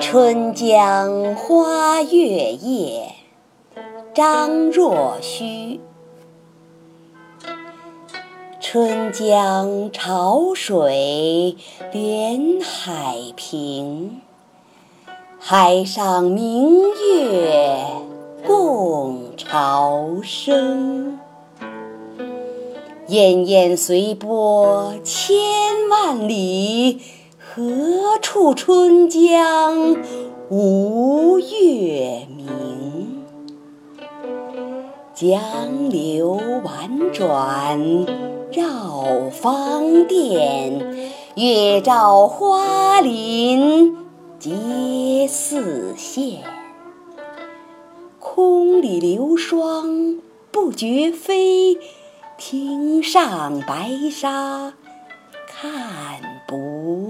春江花月夜，张若虚。春江潮水连海平，海上明月共潮生。滟滟随波千万里，何处春江无月明？江流宛转绕芳甸，月照花林皆似霰。空里流霜不觉飞。汀上白沙看不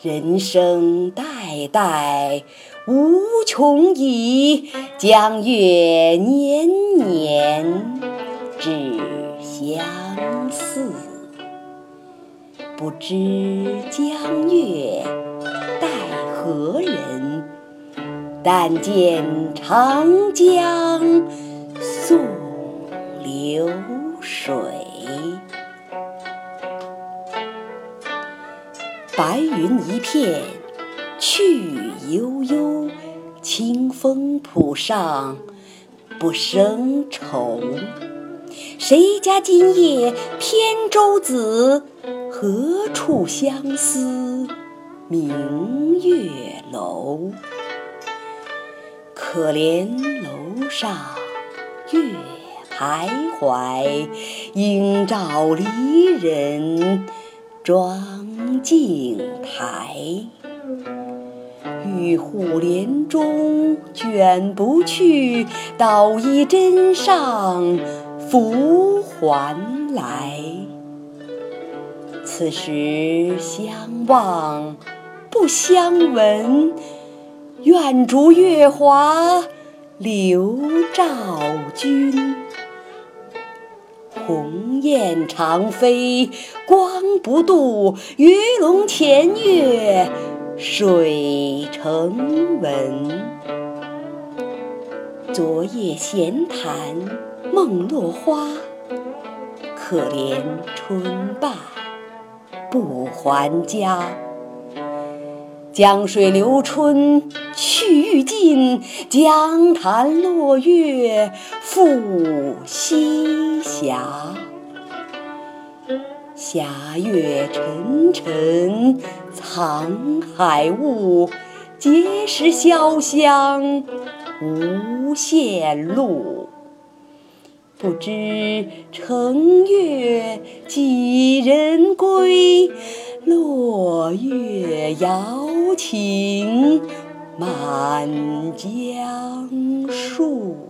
人生代代无穷已，江月年年只相似。不知江月待何人？但见长江送流水。白云一片去悠悠，清风浦上不胜愁。谁家今夜扁舟子？何处相思明月楼？可怜楼上月徘徊，应照离人。妆镜台，玉户帘中卷不去，捣衣砧上拂还来。此时相望不相闻，愿逐月华流照君。鸿雁长飞光不度，鱼龙潜跃水成文。昨夜闲谈梦落花，可怜春半不还家。江水流春欲尽，江潭落月复西斜。霞月沉沉藏海雾，碣石潇湘无限路。不知乘月几人归？落月摇情满江树。